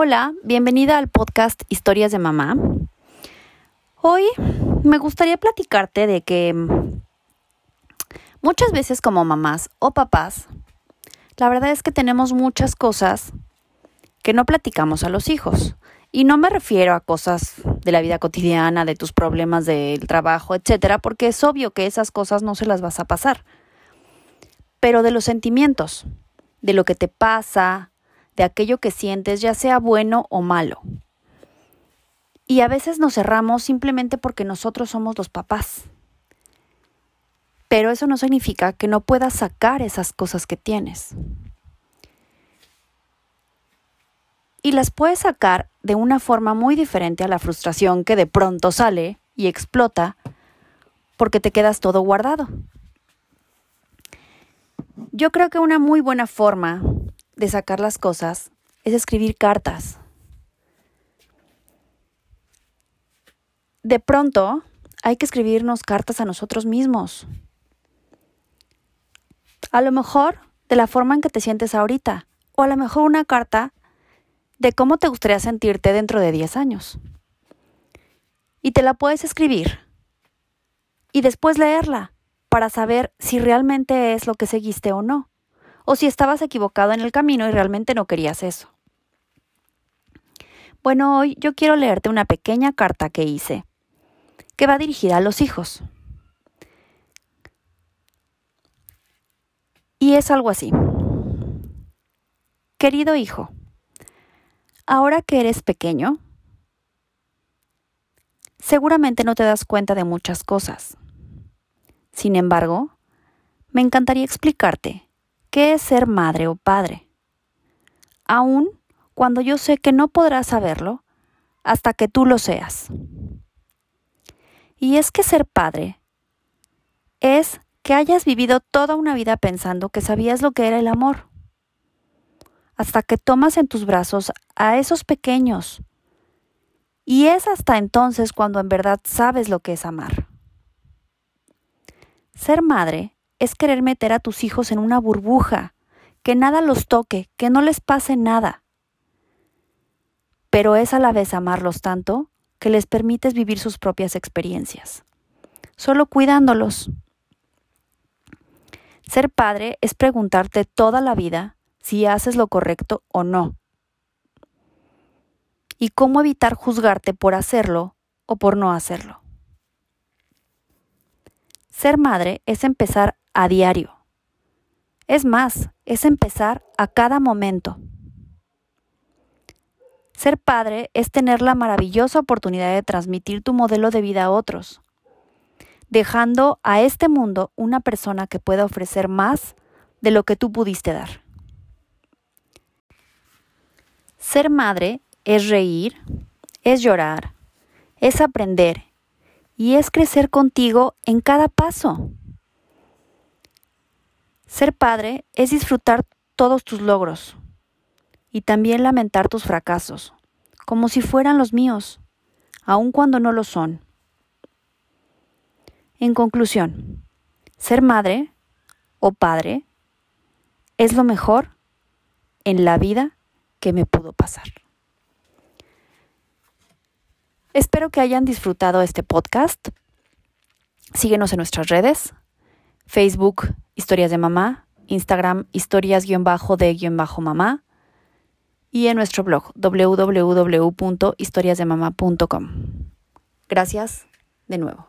Hola, bienvenida al podcast Historias de Mamá. Hoy me gustaría platicarte de que muchas veces como mamás o papás, la verdad es que tenemos muchas cosas que no platicamos a los hijos. Y no me refiero a cosas de la vida cotidiana, de tus problemas del trabajo, etcétera, porque es obvio que esas cosas no se las vas a pasar. Pero de los sentimientos, de lo que te pasa, de aquello que sientes, ya sea bueno o malo. Y a veces nos cerramos simplemente porque nosotros somos los papás. Pero eso no significa que no puedas sacar esas cosas que tienes. Y las puedes sacar de una forma muy diferente a la frustración que de pronto sale y explota porque te quedas todo guardado. Yo creo que una muy buena forma de sacar las cosas es escribir cartas. De pronto hay que escribirnos cartas a nosotros mismos. A lo mejor de la forma en que te sientes ahorita, o a lo mejor una carta de cómo te gustaría sentirte dentro de 10 años. Y te la puedes escribir y después leerla para saber si realmente es lo que seguiste o no o si estabas equivocado en el camino y realmente no querías eso. Bueno, hoy yo quiero leerte una pequeña carta que hice, que va dirigida a los hijos. Y es algo así. Querido hijo, ahora que eres pequeño, seguramente no te das cuenta de muchas cosas. Sin embargo, me encantaría explicarte qué es ser madre o padre, aun cuando yo sé que no podrás saberlo hasta que tú lo seas. Y es que ser padre es que hayas vivido toda una vida pensando que sabías lo que era el amor, hasta que tomas en tus brazos a esos pequeños, y es hasta entonces cuando en verdad sabes lo que es amar. Ser madre es querer meter a tus hijos en una burbuja, que nada los toque, que no les pase nada. Pero es a la vez amarlos tanto que les permites vivir sus propias experiencias, solo cuidándolos. Ser padre es preguntarte toda la vida si haces lo correcto o no. Y cómo evitar juzgarte por hacerlo o por no hacerlo. Ser madre es empezar a diario. Es más, es empezar a cada momento. Ser padre es tener la maravillosa oportunidad de transmitir tu modelo de vida a otros, dejando a este mundo una persona que pueda ofrecer más de lo que tú pudiste dar. Ser madre es reír, es llorar, es aprender y es crecer contigo en cada paso. Ser padre es disfrutar todos tus logros y también lamentar tus fracasos, como si fueran los míos, aun cuando no lo son. En conclusión, ser madre o padre es lo mejor en la vida que me pudo pasar. Espero que hayan disfrutado este podcast. Síguenos en nuestras redes, Facebook, Historias de Mamá, Instagram, historias-de-mamá y en nuestro blog www.historiasdemamá.com. Gracias de nuevo.